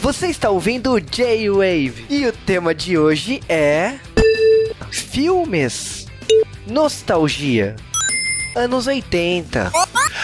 Você está ouvindo o J-Wave e o tema de hoje é filmes, nostalgia, anos 80.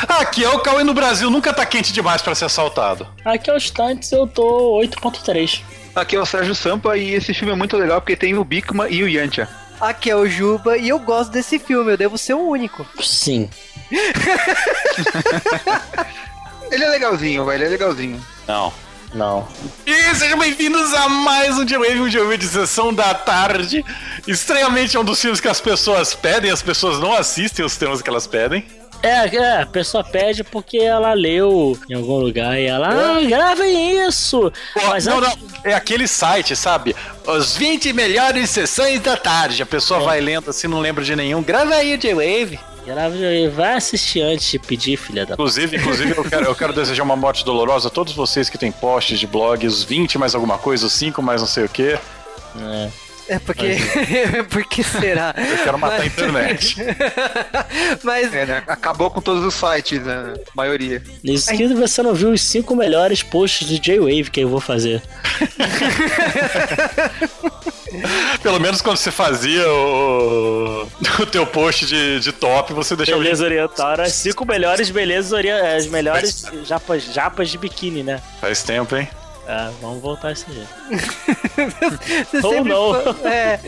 Aqui é o Cauê no Brasil, nunca tá quente demais para ser assaltado. Aqui é o Stunts, eu tô 8.3. Aqui é o Sérgio Sampa e esse filme é muito legal porque tem o Bikman e o Yantia. Aqui é o Juba e eu gosto desse filme, eu devo ser o único. Sim. Ele é legalzinho, velho, ele é legalzinho. Não. Não. E sejam bem-vindos a mais um J-Wave, um J-Wave de sessão da tarde. Estranhamente é um dos filmes que as pessoas pedem, as pessoas não assistem os temas que elas pedem. É, é, a pessoa pede porque ela leu em algum lugar e ela, ah, gravem isso! Pô, Mas não, antes- não, é aquele site, sabe? Os 20 melhores sessões da tarde. A pessoa É. vai lendo assim, não lembra de nenhum. Grava aí, J-Wave. Vai assistir antes de pedir, filha da. Inclusive, inclusive eu, quero, eu quero desejar uma morte dolorosa a todos vocês que têm posts de blog, os 20 mais alguma coisa, os 5 mais não sei o que. É. É porque. Por que será? Eu quero matar a internet. Mas É, né? Acabou com todos os sites, né? A maioria. Que você não viu os cinco melhores posts do J-Wave que eu vou fazer. Pelo menos quando você fazia o, o teu post de, de top, você deixava. Beleza oriental, eram as cinco melhores belezas orientais, as melhores japas, japas de biquíni, né? Faz tempo, hein? É, vamos voltar a esse jeito. Ou não. É.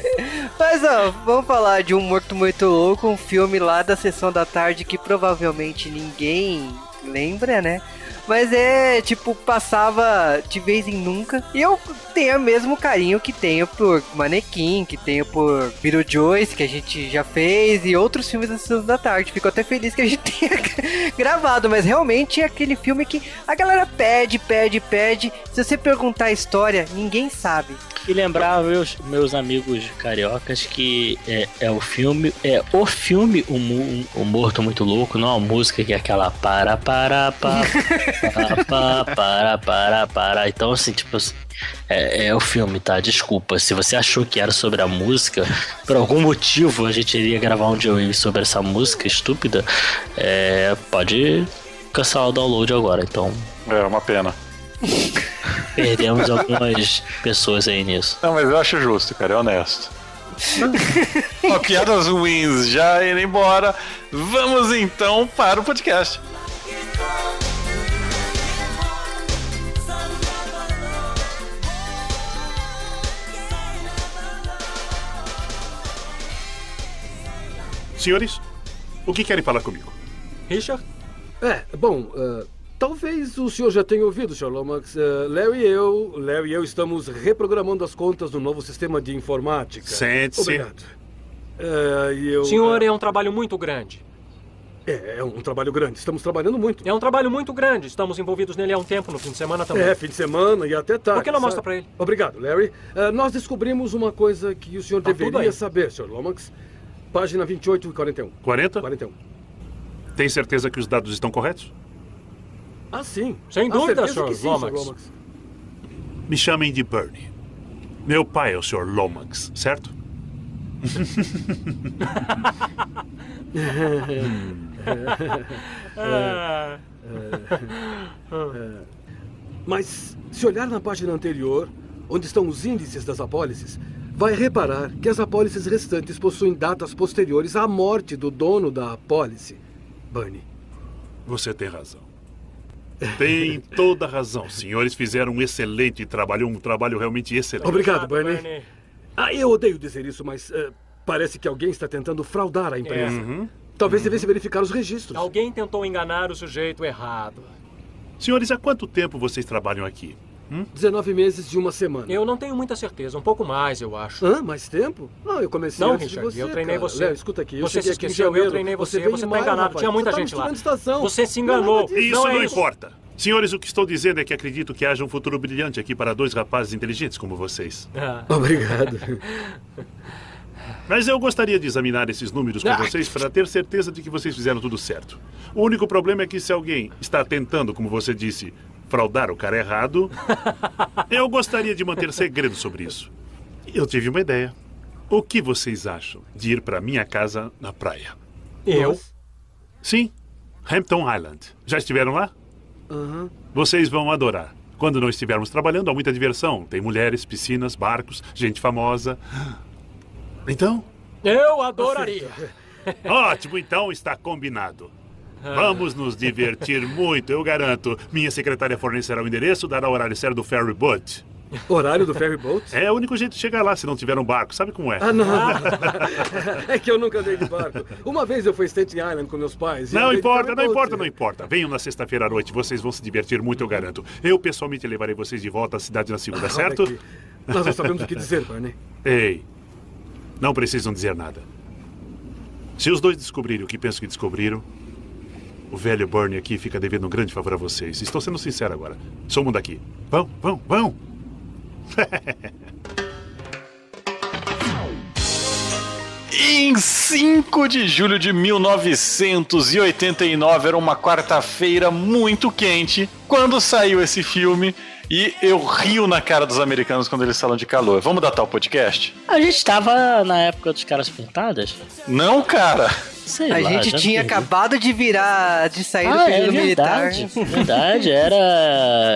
Mas ó, vamos falar de um Morto Muito Louco, um filme lá da sessão da tarde que provavelmente ninguém lembra, né? Mas é, tipo, passava de vez em nunca. E eu tenho o mesmo carinho que tenho por Manequim, que tenho por Beetlejuice, que a gente já fez, e outros filmes da Sessão da Tarde. Fico até feliz que a gente tenha gravado, mas realmente é aquele filme que a galera pede, pede, pede. Se você perguntar a história, ninguém sabe. E lembrar meus, meus amigos cariocas que é, é o filme, é o filme o, o Morto Muito Louco, não a música que é aquela para, para, para, para, para, para, para, para. Então, assim, tipo, é, é o filme, tá? Desculpa. Se você achou que era sobre a música, por algum motivo a gente iria gravar um Joey sobre essa música estúpida, é, pode cancelar o download agora. Então, É uma pena. perdemos algumas pessoas aí nisso. Não, mas eu acho justo, cara, é honesto. Ó, piadas ruins já indo embora. Vamos então para o podcast. Senhores, o que querem falar comigo? Richard? É, bom, ah, talvez o senhor já tenha ouvido, Sr. Lomax. Ah, Larry e eu, Larry e eu estamos reprogramando as contas do novo sistema de informática. Sente-se. Obrigado. Eu, Senhor, ah, é um trabalho muito grande. é, é um trabalho grande. Estamos trabalhando muito. É um trabalho muito grande. Estamos envolvidos nele há um tempo, no fim de semana também. É, fim de semana e até tarde. Por que não mostra pra ele? Obrigado, Larry. Ah, nós descobrimos uma coisa que o senhor Tá deveria saber, Sr. Lomax. Página 28 e 41. 40? 41. Tem certeza que os dados estão corretos? Ah, sim. Sem dúvida, Sr. Lomax. Me chamem de Bernie. Meu pai é o Sr. Lomax, certo? Ah, Mas, se olhar na página anterior, onde estão os índices das apólices, vai reparar que as apólices restantes possuem datas posteriores à morte do dono da apólice, Bunny. Você tem razão. Tem toda a razão. Os senhores fizeram um excelente trabalho, um trabalho realmente excelente. Obrigado, Obrigado, Bunny. Bernie. Ah, eu odeio dizer isso, mas eh, parece que alguém está tentando fraudar a empresa. Uhum. Talvez devesse verificar os registros. Alguém tentou enganar o sujeito errado. Senhores, há quanto tempo vocês trabalham aqui? 19 meses de uma semana. Eu não tenho muita certeza. Um pouco mais, eu acho. Hã? Mais tempo? Não, eu comecei Não, antes Richard, de você, eu treinei cara. você. Léo, escuta aqui, eu Você se cheguei aqui esqueceu, eu treinei você, você em tá maio, enganado, rapaz. tinha muita Você tá gente lá. misturando estação. Você se Não, enganou. disso. Isso Não não, é isso. importa. Senhores, o que estou dizendo é que acredito que haja um futuro brilhante aqui para dois rapazes inteligentes como vocês. Ah, Obrigado. Mas eu gostaria de examinar esses números com Ah. vocês para ter certeza de que vocês fizeram tudo certo. O único problema é que se alguém está tentando, como você disse, fraudar o cara errado, eu gostaria de manter segredo sobre isso. Eu tive uma ideia. O que vocês acham de ir para minha casa na praia? Eu? Sim, Hampton Island. Já estiveram lá? Aham. Vocês vão adorar. Quando não estivermos trabalhando, há muita diversão. Tem mulheres, piscinas, barcos, gente famosa. Então, Eu adoraria. ótimo, então está combinado. Vamos nos divertir muito, eu garanto. Minha secretária fornecerá o endereço, dará o horário certo do ferry boat. Horário do ferry boat? É o único jeito de chegar lá se não tiver um barco. Sabe como é? Ah, não. é que eu nunca andei de barco. Uma vez eu fui a Staten Island com meus pais. Não importa, não importa, não importa. Venham na sexta-feira à noite, vocês vão se divertir muito, eu garanto. Eu pessoalmente levarei vocês de volta à cidade na segunda, certo? Nós não sabemos o que dizer, Barney. Ei, não precisam dizer nada. Se os dois descobrirem o que penso que descobriram, o velho Bernie aqui fica devendo um grande favor a vocês. Estou sendo sincero agora. Somam daqui. Vão, vão, vão! Em 5 de julho de 1989, era uma quarta-feira muito quente, quando saiu esse filme. E eu rio na cara dos americanos quando eles falam de calor. Vamos datar o podcast? A gente tava na época dos caras pintadas? Não, cara. Sei A lá, gente tinha perdi. acabado de virar, de sair do Ah, é período militar. verdade. Verdade, era.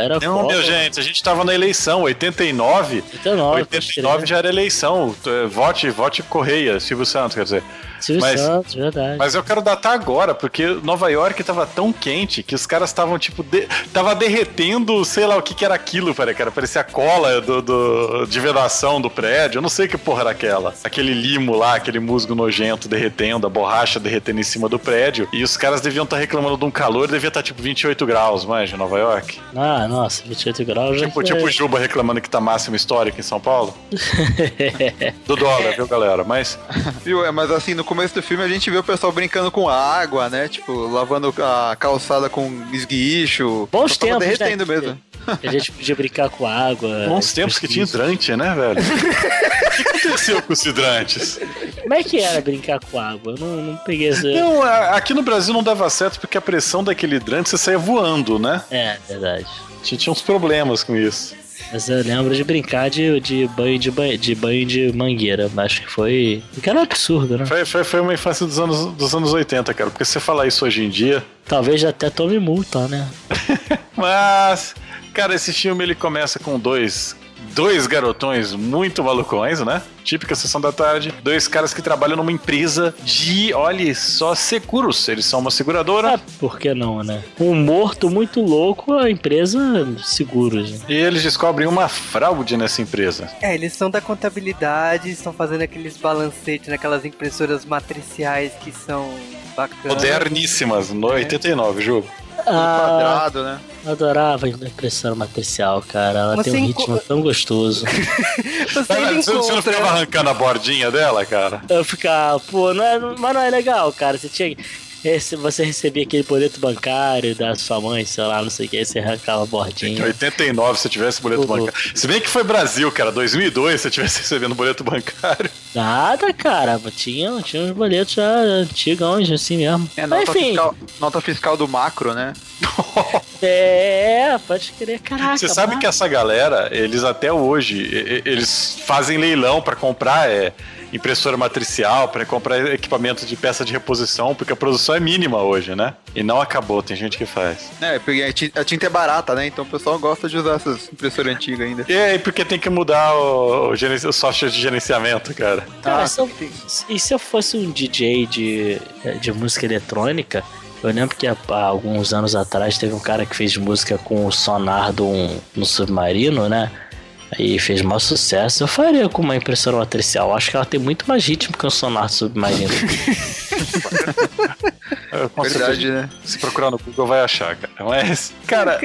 Era Não, Copa. meu gente, a gente tava na eleição, 89. 89, pode 89 crer. já era eleição. Eh, Vote, vote Correia, Silvio Santos, quer dizer. Silvio mas- Santos, verdade. Mas eu quero datar agora, porque Nova York tava tão quente que os caras estavam, tipo, de... tava derretendo, sei lá o que que era aquilo, peraí, cara. Parecia a cola do, do- de vedação do prédio. Eu não sei que porra era aquela. Aquele limo lá, aquele musgo nojento derretendo, a borracha derretendo em cima do prédio. E os caras deviam estar reclamando de um calor, devia estar tipo 28 graus, mais em Nova York. Ah, nossa, 28 graus já Tipo, tipo o Juba reclamando que tá máximo histórico em São Paulo. Do dólar, viu, galera? Mas Viu? É, mas assim, no começo do filme a gente vê o pessoal brincando com água, né? Tipo, lavando a calçada com esguicho. Bons tempos, derretendo né? mesmo. A gente podia brincar com água. bons tempos que tinha hidrante, né, velho? O que aconteceu com os hidrantes? Como é que era brincar com água? Eu não, não peguei essa. Não, a- aqui no Brasil não dava certo porque a pressão daquele hidrante você saía voando, né? É, verdade. Tinha, tinha uns problemas com isso. Mas eu lembro de brincar de, de, banho, de, banho, de banho de mangueira. Acho que foi. Que era um absurdo, né? Foi, foi, foi uma infância dos anos, dos anos 80, cara. Porque se você falar isso hoje em dia. Talvez até tome multa, né? Mas, cara, esse filme ele começa com dois. Dois garotões muito malucões, né? Típica sessão da tarde. Dois caras que trabalham numa empresa de, olha só, seguros. Eles são uma seguradora. Ah, por que não, né? Um morto muito louco, a empresa seguros. E eles descobrem uma fraude nessa empresa. É, eles são da contabilidade, estão fazendo aqueles balancetes naquelas impressoras matriciais que são bacanas. Moderníssimas, no 89, jogo. Ah, Quadrado, né? eu adorava a impressão matricial, cara. Ela Mas tem um você ritmo enco- tão gostoso. Você ainda Você, você não encontra. ficava arrancando a bordinha dela, cara? Eu ficava, pô, não é, mas não é legal, cara. Você tinha. Esse, você recebia aquele boleto bancário da sua mãe, sei lá, não sei o que, aí você arrancava a Em bordinha. 89, se eu tivesse boleto Uhum. bancário. Se bem que foi Brasil, cara, 2002, se eu tivesse recebendo boleto bancário. Nada, cara. Tinha, tinha uns boletos já antigos, assim mesmo. É, Mas, nota, enfim, fiscal, nota fiscal do macro, né? é, pode querer, caraca. Você sabe mas- que essa galera, eles até hoje, eles fazem leilão pra comprar é, impressora matricial, pra comprar equipamento de peça de reposição, porque a produção é mínima hoje, né? E não acabou, tem gente que faz. É, porque a tinta, é barata, né? Então o pessoal gosta de usar essas impressoras antigas ainda. E aí, porque tem que mudar o, o, o software de gerenciamento, cara. Cara, Ah, se eu, e se eu fosse um DJ de, de música eletrônica, eu lembro que há, há alguns anos atrás teve um cara que fez música com o sonar de um, no submarino, né? Aí fez maior sucesso. Eu faria com uma impressora matricial. Acho que ela tem muito mais ritmo que um sonar submarino. Verdade, né? Se procurar no Google vai achar, cara. Mas, cara,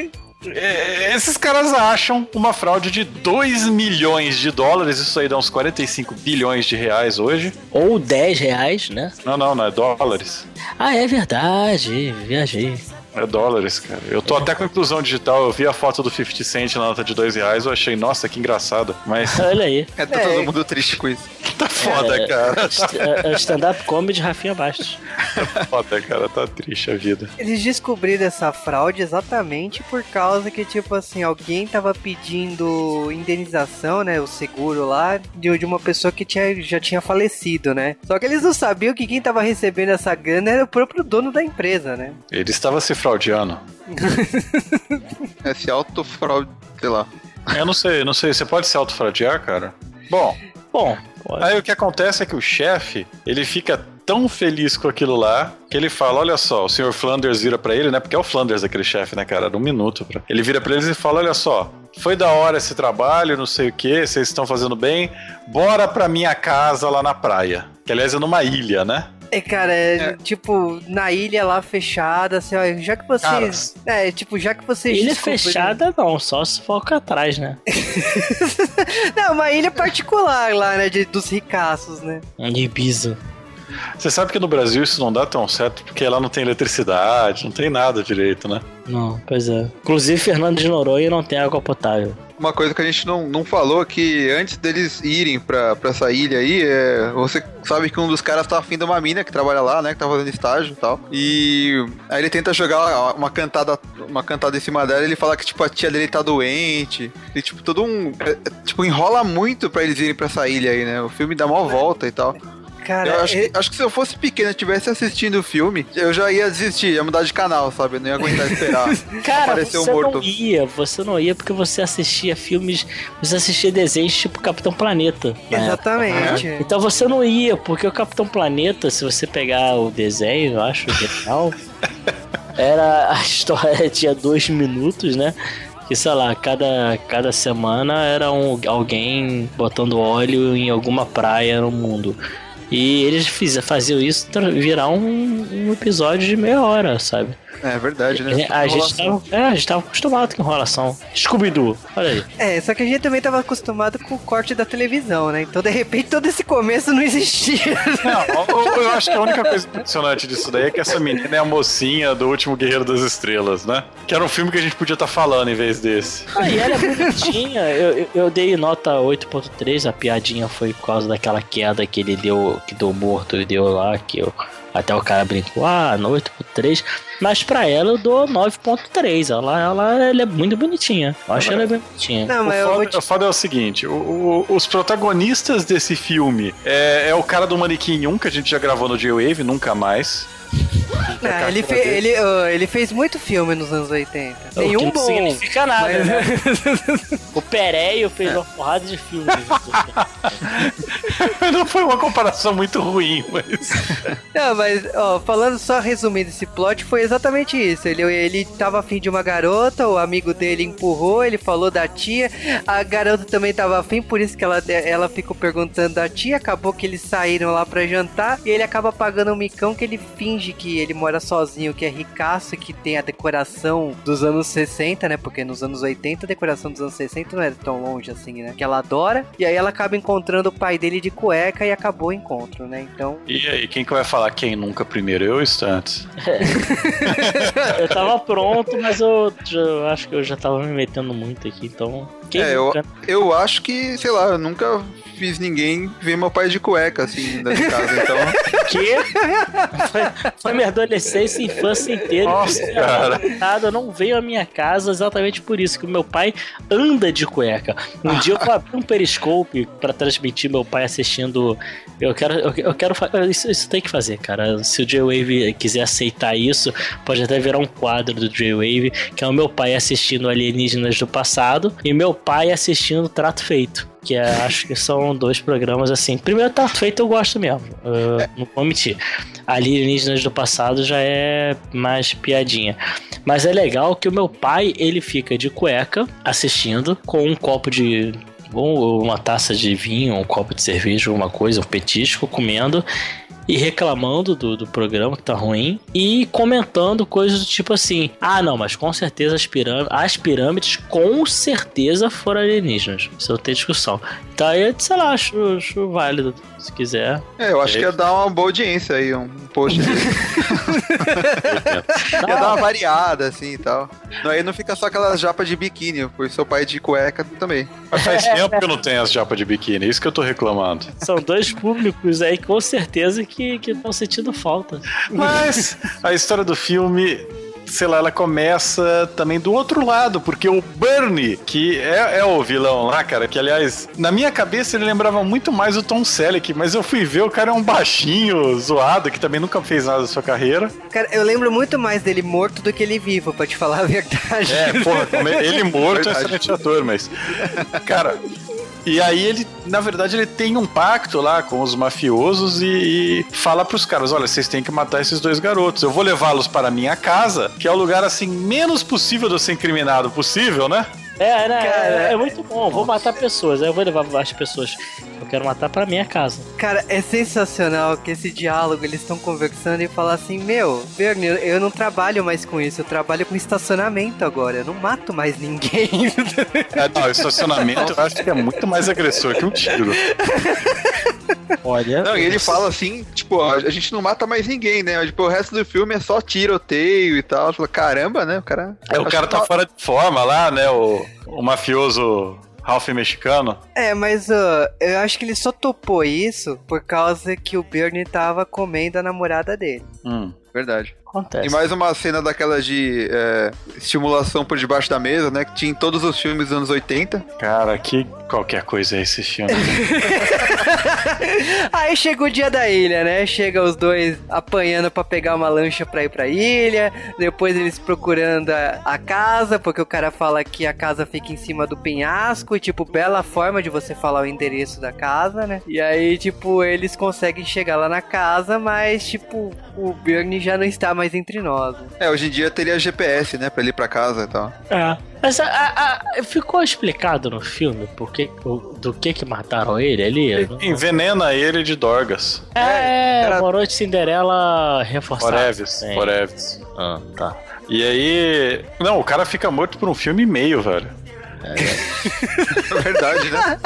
é, esses caras acham uma fraude de 2 milhões de dólares, isso aí dá uns 45 bilhões de reais hoje. Ou 10 reais, né? Não, não, não é dólares. Ah, é verdade. Viajei. É dólares, cara. Eu tô até com inclusão digital. Eu vi a foto do 50 Cent na nota de dois reais. Eu achei, nossa, que engraçado. Mas Olha aí. É, tá É. todo mundo triste com isso. tá foda, É, cara. St- é, é Stand-up comedy Rafinha Bastos. Tá foda, cara. Tá triste a vida. Eles descobriram essa fraude exatamente por causa que, tipo assim, alguém tava pedindo indenização, né? O seguro lá, de, de uma pessoa que tinha, já tinha falecido, né? Só que eles não sabiam que quem tava recebendo essa grana era o próprio dono da empresa, né? Ele estava se fraudeando. Esse autofraude, sei lá. Eu não sei, não sei. Você pode se autofraudear, cara? Bom, Bom, pode. Aí o que acontece é que o chefe, ele fica tão feliz com aquilo lá, que ele fala, olha só, o senhor Flanders vira pra ele, né? Porque é o Flanders aquele chefe, né, cara? Era um minuto. Pra... Ele vira pra eles e fala, olha só, foi da hora esse trabalho, não sei o que, vocês estão fazendo bem, bora pra minha casa lá na praia. Que aliás é numa ilha, né? É, cara, é, É. tipo, na ilha lá fechada, assim, ó, já que vocês. É, tipo, já que vocês. Ilha fechada não, só se for atrás, né? Não, uma ilha particular lá, né? de- dos ricaços, né? Ibiza. Você sabe que no Brasil isso não dá tão certo, porque lá não tem eletricidade, não tem nada direito, né? Não, pois é. Inclusive, Fernando de Noronha não tem água potável. Uma coisa que a gente não, não falou é que antes deles irem pra, pra essa ilha aí, é, você sabe que um dos caras tá afim de uma mina que trabalha lá, né? Que tá fazendo estágio e tal. E aí ele tenta jogar uma cantada, uma cantada em cima dela e ele fala que, tipo, a tia dele tá doente. E, tipo, todo um. é, é, tipo, enrola muito pra eles irem pra essa ilha aí, né? O filme dá mó volta e tal. Cara, eu acho, é- que, acho que se eu fosse pequeno e estivesse assistindo o filme, eu já ia desistir, ia mudar de canal, sabe? Eu não ia aguentar esperar. Cara, Apareceu você um morto. não ia, você não ia porque você assistia filmes, você assistia desenhos tipo Capitão Planeta. época. Exatamente. Então você não ia, porque o Capitão Planeta, se você pegar o desenho, eu acho genial, era a história tinha dois minutos, né? Que sei lá, cada, cada semana era um, alguém botando óleo em alguma praia no mundo. E eles fiz, faziam isso virar um, um episódio de meia hora, sabe? É verdade, né? A gente, Enrolação. tava, é, a gente tava acostumado com enrolação. Scooby-Doo, olha aí. É, só que a gente também tava acostumado com o corte da televisão, né? Então, de repente, todo esse começo não existia. Não, eu, eu acho que a única coisa impressionante disso daí é que essa menina é a mocinha do último Guerreiro das Estrelas, né? Que era um filme que a gente podia estar falando em vez desse. Ah, e ela é bonitinha. Eu, eu, eu dei nota 8.3, a piadinha foi por causa daquela queda que ele deu, que deu morto, ele deu lá, que eu, até o cara brincou, ah, no 8.3. Mas pra ela eu dou 9.3. Ela, ela, ela é muito bonitinha. Eu acho ela bem bonitinha. Não, O mas foda, te... o foda é o seguinte: o- o- os protagonistas desse filme é, é o cara do Manequim 1, que a gente já gravou no J-Wave, nunca mais. Ele, fe- ele, ele fez muito filme nos anos 80. O que Nenhum não bom. significa nada, mas- né? O Pereio fez uma porrada de filmes. Não foi uma comparação muito ruim, mas. Não, mas, ó, falando só resumindo esse plot, foi exatamente isso. Ele, ele tava afim de uma garota, o amigo dele empurrou, ele falou da tia, a garota também tava afim, por isso que ela, ela ficou perguntando da tia, acabou que eles saíram lá pra jantar, e ele acaba pagando um micão que ele finge que ele mora sozinho, que é ricaço, que tem a decoração dos anos 60, né? Porque nos anos 80 a decoração dos anos 60 não era tão longe assim, né? Que ela adora, e aí ela acaba encontrando o pai dele de cueca e acabou o encontro, né? Então, E aí, quem que vai falar quem nunca primeiro? Eu ou Stantes? Eu tava pronto, mas eu, eu acho que eu já tava me metendo muito aqui, então. Quem É, eu, eu acho que, sei lá, eu nunca fiz ninguém ver meu pai de cueca, assim, dentro de casa, então... quê? Foi, foi minha adolescência e infância inteira. Nossa, Eu cara. Nada, eu não veio à minha casa exatamente por isso, que o meu pai anda de cueca. Um dia eu vou abrir um periscope pra transmitir meu pai assistindo. Eu quero, eu, eu quero isso, isso tem que fazer, cara. Se o J-Wave quiser aceitar isso, pode até virar um quadro do J-Wave, que é o meu pai assistindo Alienígenas do Passado e meu pai assistindo Trato Feito. Que é, acho que são dois programas assim. Primeiro, Trato Feito eu gosto mesmo. eu Não vou mentir. Alienígenas do passado já é mais piadinha. Mas é legal que o meu pai, ele fica de cueca assistindo com um copo de ou uma taça de vinho, um copo de cerveja, alguma coisa, um petisco, comendo. E reclamando do, do programa que tá ruim e comentando coisas do tipo assim: ah, não, mas com certeza as pirâmides, as pirâmides com certeza foram alienígenas. Isso não tem discussão. Então aí, sei lá, acho, acho válido, se quiser. É, eu acho que ia dar uma boa audiência aí, um post. ia dar uma variada, assim e tal. Aí não fica só aquelas japas de biquíni, pois seu pai é de cueca também. Mas faz tempo que eu não tenho as japas de biquíni, é isso que eu tô reclamando. São dois públicos aí, com certeza, que estão sentindo falta. Mas a história do filme sei lá, ela começa também do outro lado, porque o Bernie, que é, é, o vilão lá, cara, que aliás, na minha cabeça ele lembrava muito mais o Tom Selleck, mas eu fui ver, o cara é um baixinho, zoado, que também nunca fez nada da sua carreira. Cara, eu lembro muito mais dele morto do que ele vivo, pra te falar a verdade. É, porra, ele morto é excelente ator, mas. Cara, e aí ele, na verdade, ele tem um pacto lá com os mafiosos e, e fala pros caras: olha, vocês têm que matar esses dois garotos. Eu vou levá-los para minha casa, que é o lugar assim menos possível de eu ser incriminado possível, né? É, né? Cara, é, é muito bom. Vou matar pessoas. Aí eu vou levar as pessoas quero matar pra minha casa. Cara, é sensacional que esse diálogo eles estão conversando e falam assim: Meu, Bernie, eu não trabalho mais com isso, eu trabalho com estacionamento agora, eu não mato mais ninguém. É, não, estacionamento eu acho que é muito mais agressor que um tiro. Olha. Não, e ele fala assim, tipo, a gente não mata mais ninguém, né? Tipo, o resto do filme é só tiroteio e tal. Fala, caramba, né? O cara. É, o cara tá fora de forma lá, né? O, o mafioso Ralph mexicano? É, mas uh, eu acho que ele só topou isso por causa que o Bernie tava comendo a namorada dele. Hum, verdade. Acontece. E mais uma cena daquelas de é, estimulação por debaixo da mesa, né? Que tinha em todos os filmes dos anos 80. Cara, que qualquer coisa é esse filme. Aí chega o dia da ilha, né? Chega os dois apanhando para pegar uma lancha pra ir pra ilha. Depois eles procurando a, a, casa, porque o cara fala que a casa fica em cima do penhasco. E, tipo, bela forma de você falar o endereço da casa, né? E aí, tipo, eles conseguem chegar lá na casa, mas, tipo, o Bernie já não está mais mais entre nós. Né? É, hoje em dia teria GPS, né, pra ele ir pra casa e tal. É. Mas a, a, a, ficou explicado no filme porque, do que que mataram ele ali? Envenena ele de dorgas. É, é era... morou de Cinderela reforçado. Foreves, Foreves. Ah, tá. E aí... Não, o cara fica morto por um filme e meio, velho. É, verdade, né?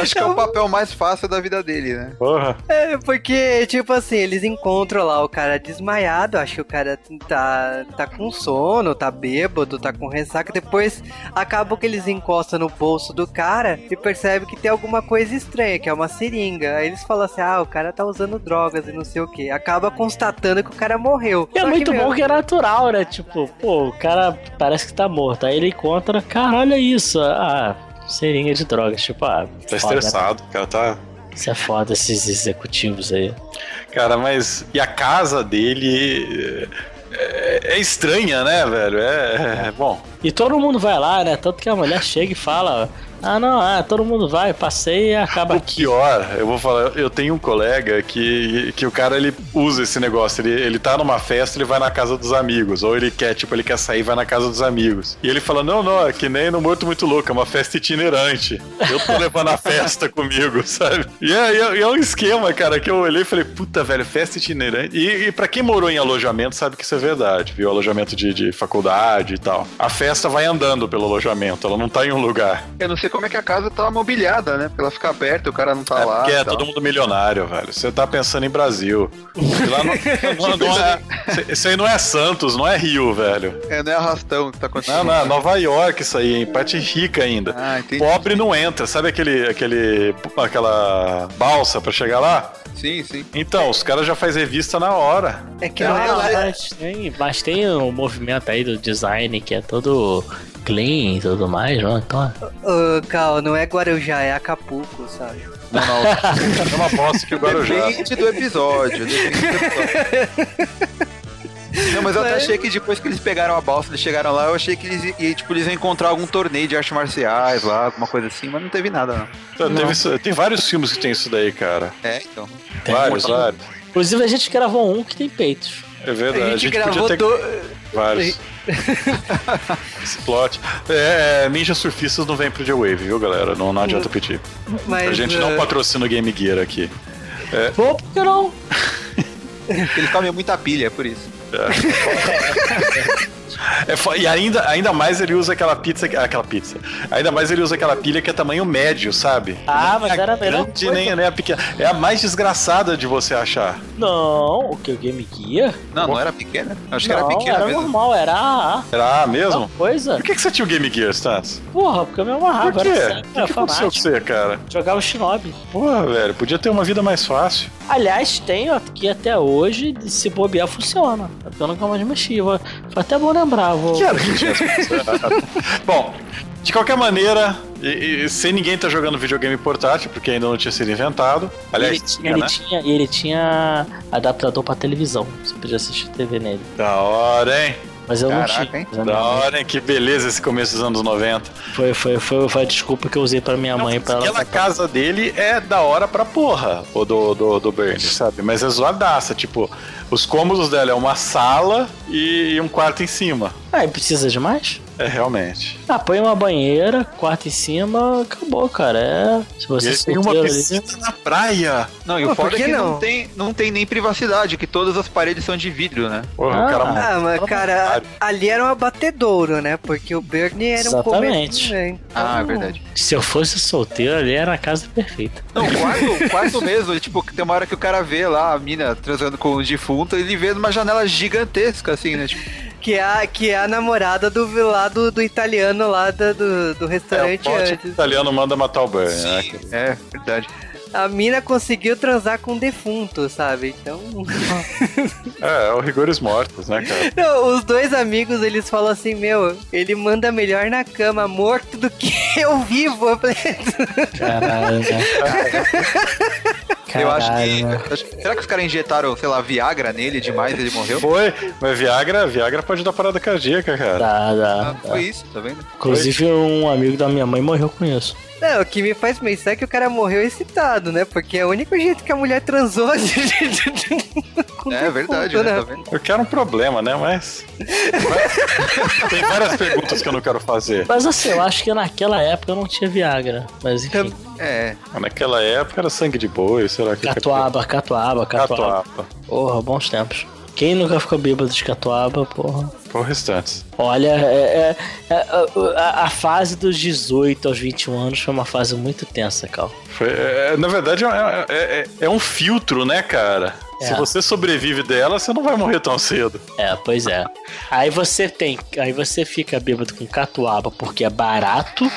Acho que é o papel mais fácil da vida dele, né? Porra. É, porque, tipo assim, eles encontram lá o cara desmaiado, acho que o cara tá, tá com sono, tá bêbado, tá com ressaca. Depois acaba que eles encostam no bolso do cara e percebem que tem alguma coisa estranha, que é uma seringa. Aí eles falam assim: ah, o cara tá usando drogas e não sei o que. Acaba constatando que o cara morreu. E é muito que, bom meu... que é natural, né? Tipo, pô, o cara parece que tá morto. Aí ele encontra, caralho, é isso isso, ah, seringa de drogas, tipo, ah. Tá foda, estressado, o cara tá. Isso é foda, esses executivos aí. Cara, mas. E a casa dele. É, é estranha, né, velho? É, é, bom. E todo mundo vai lá, né? Tanto que a mulher chega e fala: ah, não, ah, todo mundo vai, passeia e acaba o aqui. pior, eu vou falar, eu tenho um colega que, que o cara ele usa esse negócio, ele, ele tá numa festa, ele vai na casa dos amigos, ou ele quer, tipo, ele quer sair vai na casa dos amigos. E ele fala: "Não, não, é que nem no Morto Muito Louco, é uma festa itinerante. Eu tô levando a festa comigo, sabe?" E é, é, é, um esquema, cara, que eu olhei e falei: "Puta, velho, festa itinerante". E, e para quem morou em alojamento sabe que isso é verdade, viu? Alojamento de, de faculdade e tal. A festa vai andando pelo alojamento, ela não tá em um lugar. Eu não sei como é que a casa tá mobiliada, né? Porque ela fica aberta, o cara não tá é lá. Porque é todo mundo milionário, velho. Você tá pensando em Brasil. Lá não, não, não é, isso aí não é Santos, não é Rio, velho. É, não é arrastão que tá acontecendo. Não, não, é Nova York isso aí, em parte rica ainda. Ah, Pobre não entra. Sabe aquele, aquele, aquela balsa pra chegar lá? Sim, sim. Então, os caras já fazem revista na hora. É que não, é lá. Mas tem, mas tem um movimento aí do design que é todo clean e tudo mais, não? Então... Uh, Cal, não é Guarujá, é Acapulco, sabe? Não, não. Eu não aposto que o Guarujá. Depende do episódio. Depende do episódio. Não, mas eu até achei que depois que eles pegaram a balsa, eles chegaram lá, eu achei que eles iam, tipo, eles iam encontrar algum torneio de artes marciais lá, alguma coisa assim, mas não teve nada, não. Então, não. Teve, tem vários filmes que tem isso daí, cara. É, então. Tem vários, vários. Inclusive a gente gravou um que tem peitos. É verdade. A gente, a gente gravou ter... do... vários. Esse plot. É, Ninja Surfistas não vem pro J-Wave, viu, galera? Não, não adianta pedir. Mas, a gente uh... não patrocina o Game Gear aqui. É... Bom, por que não? Ele come muita pilha, é por isso. É fo- e ainda, ainda mais ele usa aquela pizza, que- aquela pizza. Ainda mais ele usa aquela pilha que é tamanho médio, sabe? Ah, mas a era a grande, nem, nem a pequena. É a mais desgraçada de você achar. Não, o que? O Game Gear? Não, não era pequena. Acho não, que era pequena era mesmo. normal, era AA. Será mesmo? Coisa? Por que, que você tinha o Game Gear, Stas? Porra, porque eu me amarrava. Por quê? Era, O que, era que aconteceu com você, cara? Jogava Shinobi. Porra, velho, podia ter uma vida mais fácil. Aliás, tem aqui até hoje, se bobear, funciona. Eu nunca mais mexi. vou- Foi até bom lembrar. Vou... Que era que tinha essa Bom, de qualquer maneira, e, e, sem ninguém tá jogando videogame portátil, porque ainda não tinha sido inventado. Aliás, ele, tinha, tinha, ele, né? tinha, e ele tinha adaptador pra televisão. Você podia assistir TV nele. Da hora, hein? Mas eu Caraca, não tinha. hein? Da hora, hein? Que beleza esse começo dos anos 90. Foi, foi, foi, foi a desculpa que eu usei pra minha mãe. Pra ela Aquela casa dele é da hora pra porra, o do, do, do Bernie, sabe? Mas é zoadaça, tipo, os cômodos dela é uma sala e, e um quarto em cima. Ah, e precisa de mais? É, realmente. Ah, põe uma banheira, quarto em cima, acabou, cara. É. Se E você ele tem uma solteiro ali- piscina na praia. Não, e o por foda é que não? não? tem, não tem nem privacidade, que todas as paredes são de vidro, né? Porra, Ah. o cara Ah, mas cara, ali era um abatedouro, né? Porque o Bernie era um Exatamente. começo, né? Então, Ah, é verdade. Se eu fosse solteiro, ali era a casa perfeita. Não, o quarto, o quarto mesmo, tipo, tem uma hora que o cara vê lá a mina transando com o defunto, ele vê numa janela gigantesca, assim, né? Tipo, Que é, a, que é a namorada do lá do, do italiano lá da- do, do é, o restaurante pote antes. italiano manda matar o Bernie, né? é, verdade. A mina conseguiu transar com um defunto, sabe? Então. É, é o rigores mortos, né, cara? Não, os dois amigos, eles falam assim, meu, ele manda melhor na cama, morto do que eu vivo. Eu falei, Caralho, eu acho que. Será que os caras injetaram, sei lá, Viagra nele demais e ele morreu? Foi, mas Viagra, Viagra pode dar parada cardíaca, cara. Dá, dá, Ah, dá. foi isso, tá vendo? Inclusive, um amigo da minha mãe morreu com isso. Não, o que me faz pensar é que o cara morreu excitado, né? Porque é o único jeito que a mulher transou. com É defunto, verdade, né? Tá vendo? Eu quero um problema, né? Mas. Tem várias perguntas que eu não quero fazer. Mas assim, eu acho que naquela época não tinha Viagra. Mas enfim. É, Naquela época era sangue de boi, será que. Catuaba, catuaba, catuaba. Catuaba. Porra, bons tempos. Quem nunca ficou bêbado de catuaba, porra. Restantes. Olha, é, é- é- a, a fase dos 18 aos 21 anos foi uma fase muito tensa, Cal. Foi, é, na verdade, é, é- é- é um filtro, né, cara? É. Se você sobrevive dela, você não vai morrer tão cedo. É, pois é. Aí você tem, aí você fica bêbado com catuaba porque é barato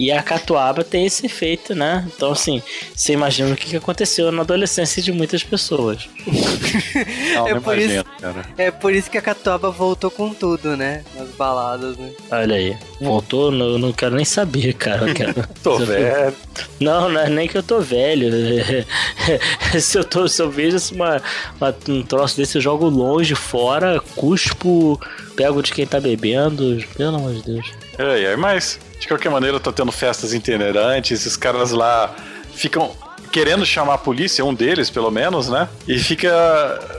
e a catuaba tem esse efeito, né? Então assim, você imagina o que aconteceu na adolescência de muitas pessoas. Não, É não por imagino, isso- cara. É por isso que a Catuaba voltou com tudo, né? Nas baladas, né? Olha aí, voltou, não, eu não quero nem saber, cara. Eu quero- Tô velho. Não, não é nem que eu tô velho. se, eu tô, se eu vejo assim, uma, uma- um troço desse, eu jogo longe, fora, cuspo, pego de quem tá bebendo. Pelo amor de Deus. É, é, mas, de qualquer maneira, tá tendo festas itinerantes, esses caras lá ficam querendo chamar a polícia, um deles, pelo menos, né? E fica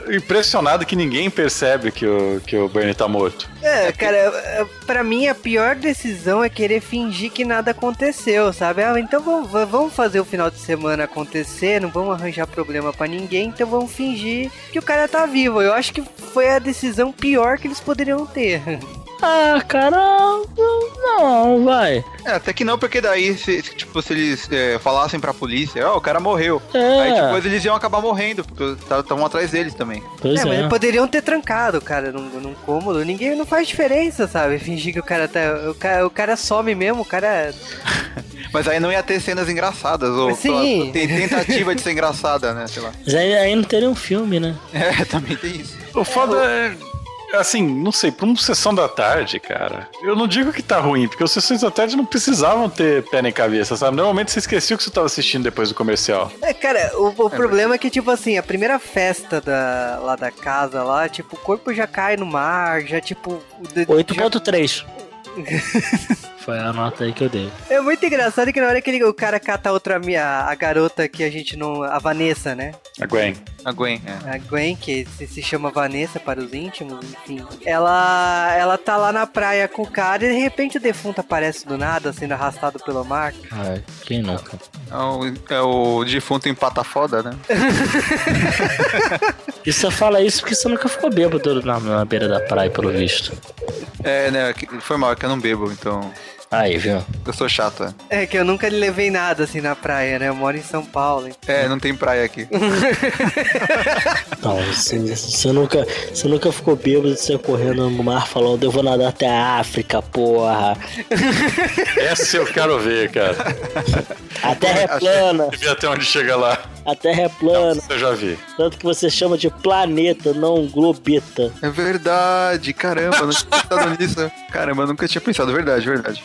impressionado que ninguém percebe que o, que o Bernie tá morto. É, cara, é, pra mim a pior decisão é querer fingir que nada aconteceu, sabe? Ah, então vamos, vamos fazer o final de semana acontecer, não vamos arranjar problema pra ninguém, então vamos fingir que o cara tá vivo. Eu acho que foi a decisão pior que eles poderiam ter. Ah, cara, não, vai. É, até que não, porque daí, se, se, tipo, se eles é, falassem pra polícia, ó, o cara morreu. É. Aí depois eles iam acabar morrendo, porque estavam atrás deles também. Pois é, é. mas eles poderiam ter trancado o cara num, num cômodo. Ninguém não faz diferença, sabe? Fingir que o cara tá. O cara, o cara some mesmo, o cara. Mas aí não ia ter cenas engraçadas, ou Sim. tentativa de ser engraçada, né? Sei lá. Mas aí, aí não teria um filme, né? É, também tem isso. O foda é. Assim, não sei, pra uma sessão da tarde, cara, eu não digo que tá ruim, porque as sessões da tarde não precisavam ter pé nem cabeça, sabe? Normalmente você esquecia o que você tava assistindo depois do comercial. É, cara, o, o problema é que, tipo assim, a primeira festa da, lá da casa, lá, tipo, o corpo já cai no mar, já, tipo... o de- já- 8.3. Foi a nota aí que eu dei. É muito engraçado que na hora que ele- o cara cata a outra, a, a garota que a gente não... A Vanessa, né? A Gwen. A Gwen, é. A Gwen, que se, se chama Vanessa para os íntimos, enfim. Ela, ela tá lá na praia com o cara e de repente o defunto aparece do nada, sendo arrastado pelo mar. Ai, quem nunca? É o, é o defunto empata foda, né? E você fala isso porque você nunca ficou bêbado na, na beira da praia, pelo visto. É, né? Foi mal, é que eu não bebo, então. Aí, viu? Eu sou chato, é. É que eu nunca levei nada assim na praia, né? Eu moro em São Paulo. hein? É, não tem praia aqui. Não, você, você nunca, você nunca ficou bêbado de você correndo no mar falando, eu vou nadar até a África, porra. Essa eu quero ver, cara. A terra é plana, E ver até onde chega lá. a terra é plana. Isso eu já vi. Tanto que você chama de planeta, não globeta. É verdade, caramba, eu não tinha pensado nisso. Caramba, eu nunca tinha pensado, verdade, verdade.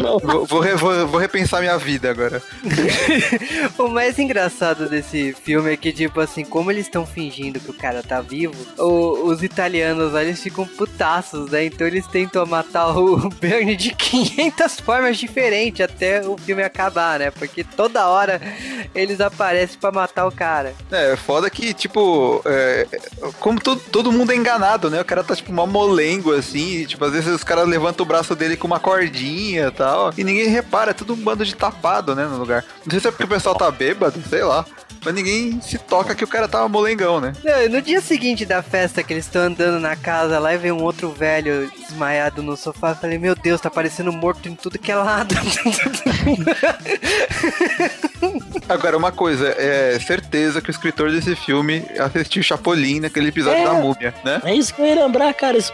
Não. Vou, vou, vou- repensar minha vida agora. O mais engraçado desse filme é que, tipo assim, como eles estão fingindo que o cara tá vivo, o- os italianos lá, eles ficam putaços, né? Então eles tentam matar o Bernie de 500 formas diferentes até o filme acabar, né? Porque toda hora eles aparecem pra matar o cara. É, foda que, tipo, é, como todo, todo mundo é enganado, né? O cara tá, tipo, uma molengo, assim, e, tipo, às vezes os caras levantam o braço dele com uma cordinha e tal, e ninguém repara, é tudo um bando de tapado, né, no lugar. Não sei se é porque o pessoal tá bêbado, sei lá, mas ninguém se toca que o cara tá molengão, né? Não, no dia seguinte da festa que eles estão andando na casa lá e vem um outro velho desmaiado no sofá, eu falei, meu Deus, tá parecendo morto em tudo que é lado. Agora, uma coisa, é certeza que o escritor desse filme assistiu Chapolin naquele episódio É. da múmia, né? É isso que eu ia lembrar, cara. Isso-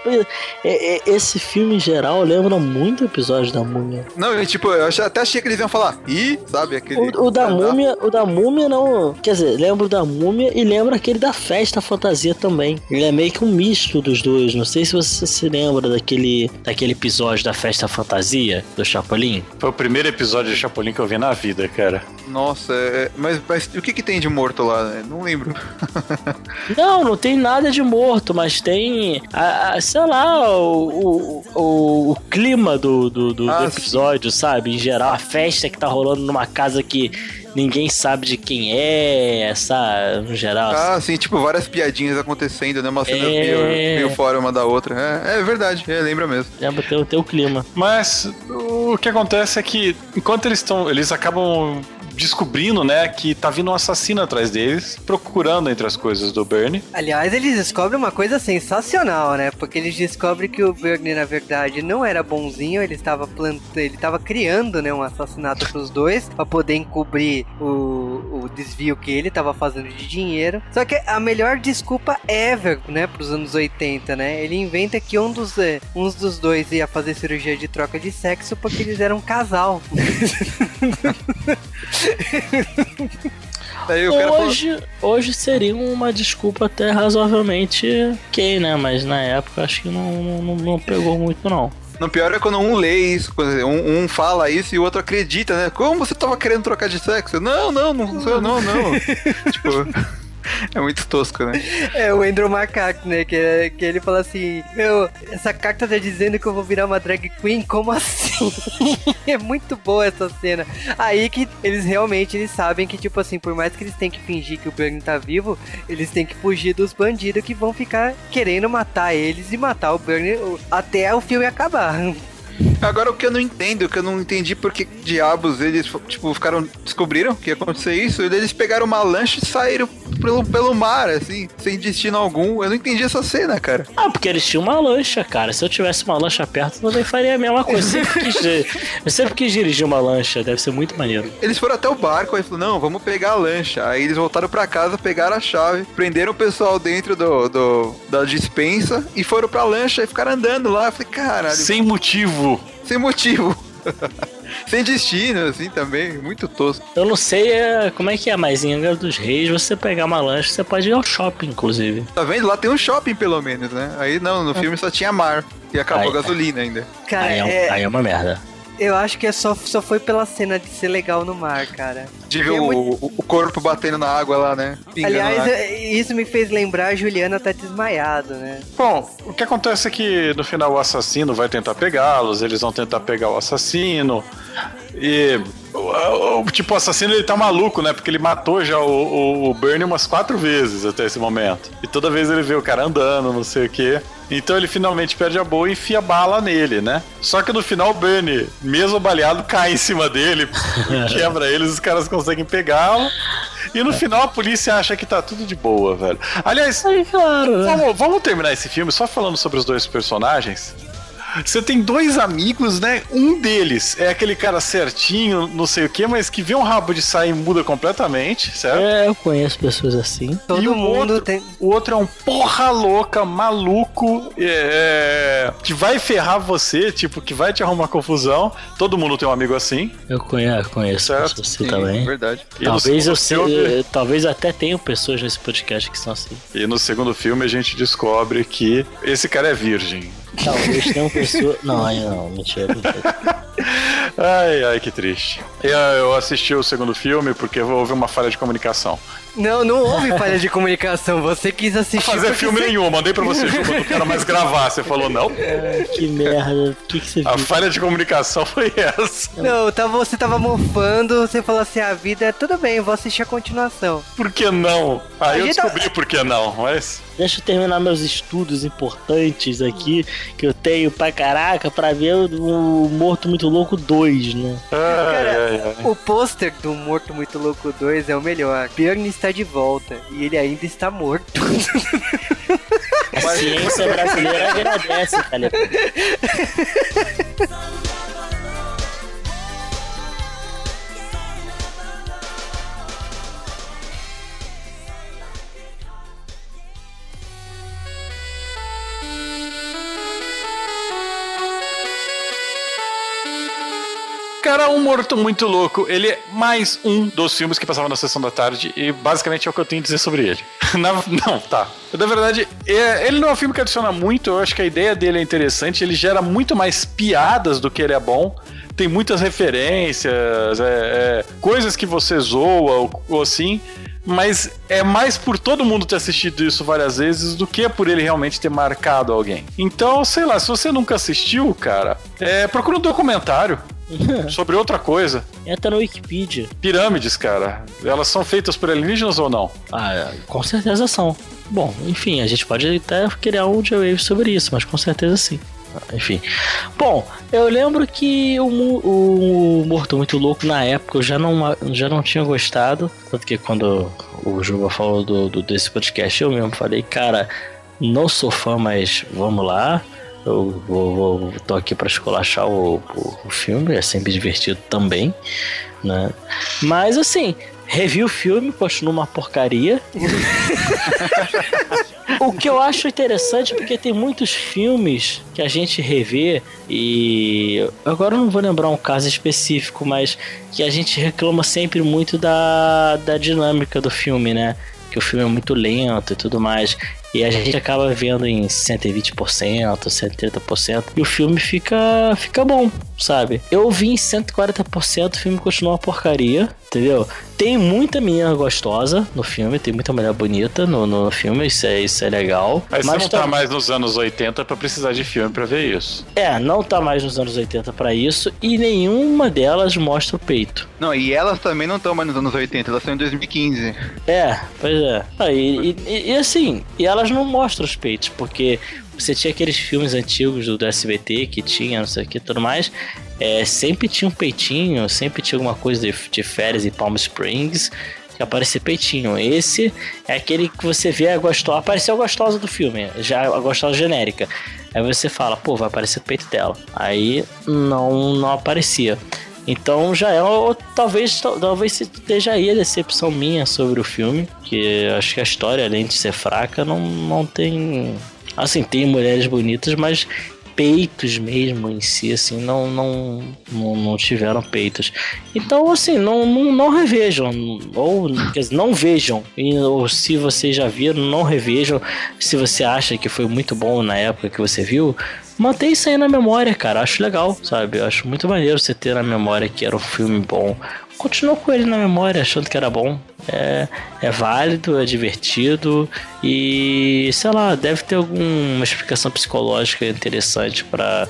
é- é- esse filme em geral lembra muito episódio da múmia. Não, eu, tipo, eu até achei que eles iam falar, ih, sabe, aquele... O, o da múmia, o da múmia não. Quer dizer, lembro da múmia e lembro aquele da festa fantasia também. Ele é meio que um misto dos dois. Não sei se você se lembra daquele, daquele episódio da festa fantasia do Chapolin. Foi o primeiro episódio de Chapolin que eu vi na vida, cara. Nossa, é- mas, mas o que que tem de morto lá? né? Não lembro. Não, não tem nada de morto, mas tem, a, a- sei lá, o, o, o, o clima do, do, do- Ah, do episódio, sabe? Em geral, a festa que tá rolando numa casa que ninguém sabe de quem é, sabe? No geral. Ah, assim, tipo, várias piadinhas acontecendo, né? Uma cena É. meio, meio fora uma da outra. É, é verdade, é, lembra mesmo. Lembra ter o teu clima. Mas o que acontece é que enquanto eles estão, eles acabam descobrindo, né, que tá vindo um assassino atrás deles, procurando entre as coisas do Bernie. Aliás, eles descobrem uma coisa sensacional, né? Porque eles descobrem que o Bernie, na verdade, não era bonzinho, ele estava plantando, ele estava criando, né, um assassinato pros dois para poder encobrir o, o desvio que ele estava fazendo de dinheiro. Só que a melhor desculpa ever, né, pros anos 80, né? Ele inventa que um dos, eh, uns dos dois ia fazer cirurgia de troca de sexo porque eles eram um casal. Falou, Hoje, hoje seria uma desculpa até razoavelmente ok, né? Mas na época acho que não, não, não pegou muito, não. No pior é quando um lê isso, um, um fala isso e o outro acredita, né? Como você tava querendo trocar de sexo? Não, não, não sou eu, não, não. tipo, é muito tosco, né? É, o Andrew Macaco, né? Que, que ele fala assim: Meu, essa carta tá dizendo que eu vou virar uma drag queen? Como assim? é muito boa essa cena. Aí que eles realmente eles sabem que, tipo assim, por mais que eles tenham que fingir que o Bernie tá vivo, eles têm que fugir dos bandidos que vão ficar querendo matar eles e matar o Bernie até o filme acabar. Agora o que eu não entendo, o que eu não entendi porque diabos eles, tipo, ficaram. descobriram que ia acontecer isso, e eles pegaram uma lancha e saíram pelo, pelo mar, assim, sem destino algum. Eu não entendi essa cena, cara. Ah, porque eles tinham uma lancha, cara. Se eu tivesse uma lancha perto, eu também faria a mesma coisa. Eu sempre quis, eu sempre quis dirigir uma lancha, deve ser muito maneiro. Eles foram até o barco, aí falou, não, vamos pegar a lancha. Aí eles voltaram pra casa, pegaram a chave, prenderam o pessoal dentro do, do- da dispensa e foram pra lancha e ficaram andando lá. Eu falei, caralho, Sem motivo. Sem motivo. sem destino, assim, também. Muito tosco. Eu não sei é, como é que é, mas em Angra dos Reis, você pegar uma lancha, você pode ir ao shopping, inclusive. Tá vendo? Lá tem um shopping, pelo menos, né? Aí não, no filme só tinha mar. E acabou Aí- a gasolina ainda. Cara, Aí é, um- é- aí é uma merda. Eu acho que é só, só foi pela cena de ser legal no mar, cara. De ver É o, muito- o- corpo batendo na água lá, né? Pingando Aliás, é- isso me fez lembrar a Juliana tá desmaiado, né? Bom, o que acontece é que no final o assassino vai tentar pegá-los, eles vão tentar pegar o assassino. E tipo, o assassino ele tá maluco, né? Porque ele matou já o, o, o Bernie umas quatro vezes até esse momento. E toda vez ele vê o cara andando, não sei o quê. Então ele finalmente perde a boa e enfia bala nele, né? Só que no final o Bernie, mesmo baleado, cai em cima dele, quebra eles, os caras conseguem pegá-lo. E no final a polícia acha que tá tudo de boa, velho. Aliás, Aí, claro, né? vamos, vamos terminar esse filme só falando sobre os dois personagens? Você tem dois amigos, né? Um deles é aquele cara certinho, não sei o que, mas que vê um rabo de sair e muda completamente, certo? É, eu conheço pessoas assim. Todo E o mundo outro- tem. O outro é um porra louca, maluco, é, que vai ferrar você, tipo, que vai te arrumar confusão. Todo mundo tem um amigo assim. Eu conheço, conheço Certo. pessoas assim Sim, também. verdade. E Talvez eu, sei, filme- eh, talvez até tenham pessoas nesse podcast que são assim. E no segundo filme a gente descobre que esse cara é virgem. Talvez tenham pessoas. Não, aí não, mentira. mentira. Ai, ai, que triste. Eu, eu assisti o segundo filme porque houve uma falha de comunicação. Não, não houve falha de comunicação. Você quis Não assistir. fazer porque filme você- nenhum, mandei pra você, Juba, não quero mais gravar. Você falou não? Ai, que merda. O que, que você A viu? falha de comunicação foi essa. Não, tá, você tava mofando, você falou assim, a vida é tudo bem, vou assistir a continuação. Por que não? Aí eu A tá- descobri por que não, mas. Deixa eu terminar meus estudos importantes aqui, que eu tenho pra caraca, pra ver o, Morto Muito Louco 2, né? Ai, ai, ai. O pôster do Morto Muito Louco 2 é o melhor. Björn está de volta e ele ainda está morto. A ciência brasileira agradece, cara. Cara, Um Morto Muito Louco, ele é mais um dos filmes que passavam na sessão da tarde e basicamente é o que eu tenho a dizer sobre ele. Na- não, tá. Na verdade, é- ele não é um filme que adiciona muito, eu acho que a ideia dele é interessante, ele gera muito mais piadas do que ele é bom. Tem muitas referências, é- é, coisas que você zoa ou, ou assim. Mas é mais por todo mundo ter assistido isso várias vezes do que por ele realmente ter marcado alguém. Então, sei lá, se você nunca assistiu, cara, é, procura um documentário sobre outra coisa. Entra no Wikipedia. Pirâmides, cara. Elas são feitas por alienígenas ou não? Ah, com certeza são. Bom, enfim, a gente pode até criar um J-Wave sobre isso, mas com certeza sim. Ah, Enfim. Bom, eu lembro que o, Mu- o Morto Muito Louco na época eu já não, já não tinha gostado. Tanto que quando o Juba falou do, do- desse podcast, eu mesmo falei, cara, não sou fã, mas vamos lá. Eu vou, vou- tô aqui pra esculachar o, o, o filme, é sempre divertido também, né? Mas assim, revi o filme, continua uma porcaria. O que eu acho interessante é porque tem muitos filmes que a gente revê e agora eu não vou lembrar um caso específico, mas que a gente reclama sempre muito da, da dinâmica do filme, né? Que o filme é muito lento e tudo mais. E a gente acaba vendo em 120%, 130% e o filme fica, fica bom, sabe? Eu vi em 140%, o filme continua uma porcaria, entendeu? Tem muita menina gostosa no filme, tem muita mulher bonita no, no filme, isso é, isso é legal. Mas, você não tá tam- mais nos anos 80 pra precisar de filme pra ver isso. É, não tá mais nos anos 80 pra isso e nenhuma delas mostra o peito. Não, e elas também não estão mais nos anos 80, elas estão em 2015. É, pois é. Ah, e, e- e assim, e elas não mostram os peitos, porque você tinha aqueles filmes antigos do, do SBT que tinha, não sei o que tudo mais. É, sempre tinha um peitinho, sempre tinha alguma coisa de, de férias em Palm Springs que aparecia peitinho. Esse é aquele que você vê a gostosa. Apareceu a gostosa do filme, já a gostosa genérica. Aí você fala, pô, vai aparecer o peito dela. Aí não, não aparecia. Então já é, ou, talvez, talvez esteja aí a decepção minha sobre o filme, que acho que a história, além de ser fraca, não, não tem. Assim, tem mulheres bonitas, mas peitos mesmo em si, assim, não, não, não, não tiveram peitos. Então, assim, não, não, não revejam, ou dizer, não vejam, e, ou se vocês já viram, não revejam. Se você acha que foi muito bom na época que você viu, mantém isso aí na memória, cara. Acho legal, sabe? Acho muito maneiro você ter na memória que era um filme bom. Continua com ele na memória, achando que era bom. É, é válido, é divertido e sei lá, deve ter alguma explicação psicológica interessante para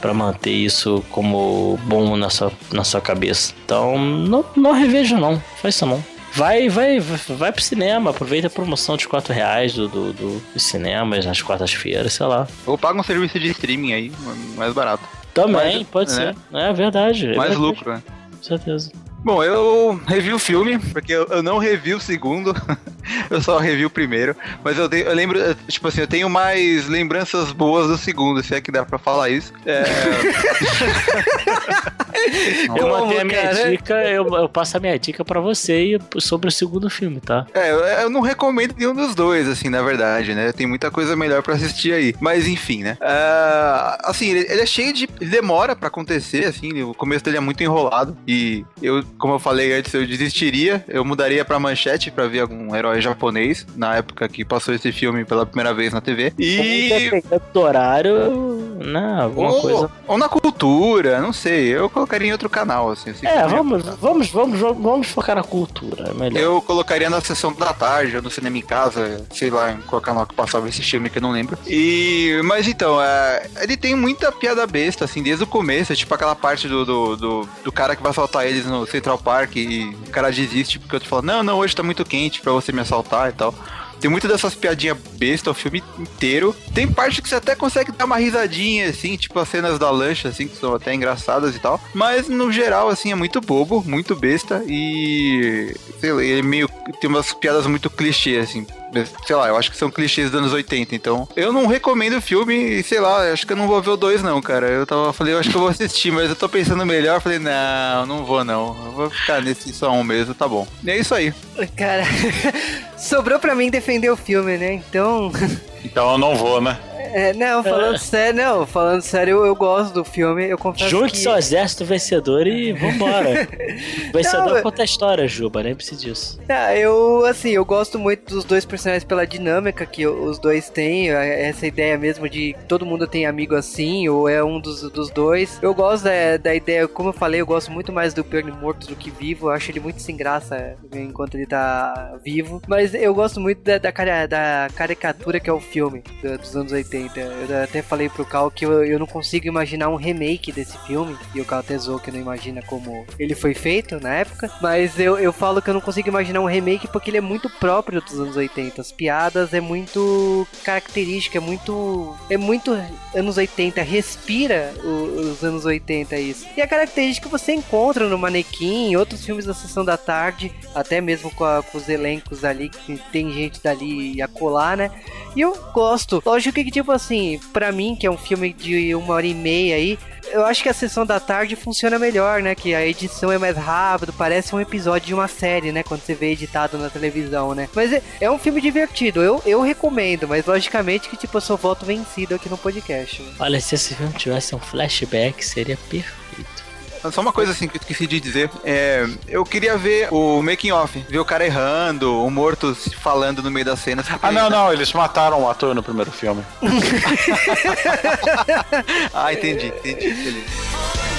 para manter isso como bom na sua, na sua cabeça. Então, não, não reveja não, faz isso não. Vai, vai, vai, pro cinema, aproveita a promoção de 4 reais do, do, do, dos cinemas nas quartas-feiras, sei lá. Ou paga um serviço de streaming aí, mais barato. Também, Mais- pode né? ser. É verdade. é Mais verdade, lucro, né? Com certeza. Bom, eu revi o filme, porque eu, eu não revi o segundo, eu só revi o primeiro. Mas eu, eu lembro, tipo assim, eu tenho mais lembranças boas do segundo, se é que dá pra falar isso. É, Eu Como, a minha cara? dica, eu, eu passo a minha dica pra você e sobre o segundo filme, tá? é, eu, eu não recomendo nenhum dos dois, assim, na verdade, né? Tem muita coisa melhor pra assistir aí. Mas enfim, né? Ah, assim, ele, ele é cheio de. Ele demora pra acontecer, assim, o começo dele é muito enrolado. E eu, como eu falei antes, eu desistiria, eu mudaria pra manchete pra ver algum herói japonês, na época que passou esse filme pela primeira vez na TV. E. Do horário, né? Alguma ou, coisa. ou na cultura, não sei. Eu colocaria em outro canal, assim. assim, É, vamos, vamos, vamos, vamos, focar na cultura, é melhor. Eu colocaria na sessão da tarde, ou no cinema em casa, sei lá, em qual canal que passava esse filme que eu não lembro. E. Mas então, é, ele tem muita piada besta, assim, desde o começo, tipo aquela parte do, do, do, do cara que vai assaltar eles no Central Park e o cara desiste porque o outro fala, não, não, hoje tá muito quente pra você me assaltar e tal. Tem muitas dessas piadinhas besta o filme inteiro. Tem parte que você até consegue dar uma risadinha, assim, tipo as cenas da lancha, assim, que são até engraçadas e tal. Mas no geral, assim, é muito bobo, muito besta e. Sei lá, ele meio. Tem umas piadas muito clichê, assim. Sei lá, eu acho que são clichês dos anos 80, então. Eu não recomendo o filme e, sei lá, acho que eu não vou ver o 2, não, cara. Eu tava, falei, eu acho que eu vou assistir, mas eu tô pensando melhor. Falei, não, não vou, não. Eu vou ficar nesse só um mesmo, tá bom. E é isso aí. Cara, sobrou pra mim defender o filme, né? Então. Então eu não vou, né? É, não, falando sério, não, falando sério, eu, eu gosto do filme, eu confesso Junte que... seu exército vencedor e vambora. vencedor Não, conta a história, Juba, nem precisa disso. Ah, eu, assim, eu gosto muito dos dois personagens pela dinâmica que os dois têm, é, essa ideia mesmo de todo mundo tem amigo assim, ou é um dos, dos dois. Eu gosto da, da ideia, como eu falei, eu gosto muito mais do Bernie morto do que vivo, eu acho ele muito sem graça enquanto ele tá vivo, mas eu gosto muito da, da, da caricatura que é o filme do- dos anos 80. Eu até falei pro Cal que eu, eu não consigo imaginar um remake desse filme, e o Cal zoou que não imagina como ele foi feito na época, mas eu, eu falo que eu não consigo imaginar um remake porque ele é muito próprio dos anos 80. As piadas é muito característica, é muito. É muito anos 80, respira o- os anos 80 isso. E a característica que você encontra no Manequim, em outros filmes da Sessão da Tarde, até mesmo com, a- com os elencos ali, que tem gente dali a colar, né? E eu gosto. Lógico que, tipo assim, pra mim, que é um filme de uma hora e meia aí, eu acho que a sessão da tarde funciona melhor, né? Que a edição é mais rápido, parece um episódio de uma série, né? Quando você vê editado na televisão, né? Mas é, é um filme divertido, eu, eu recomendo, mas logicamente que, tipo, eu sou voto vencido aqui no podcast. né? Olha, se esse filme tivesse um flashback, seria perfeito. Só uma coisa assim que eu esqueci de dizer. É, eu queria ver o making off, ver o cara errando, o morto falando no meio das cenas. Ah, não, não, eles mataram o ator no primeiro filme. Ah, entendi, entendi. Beleza.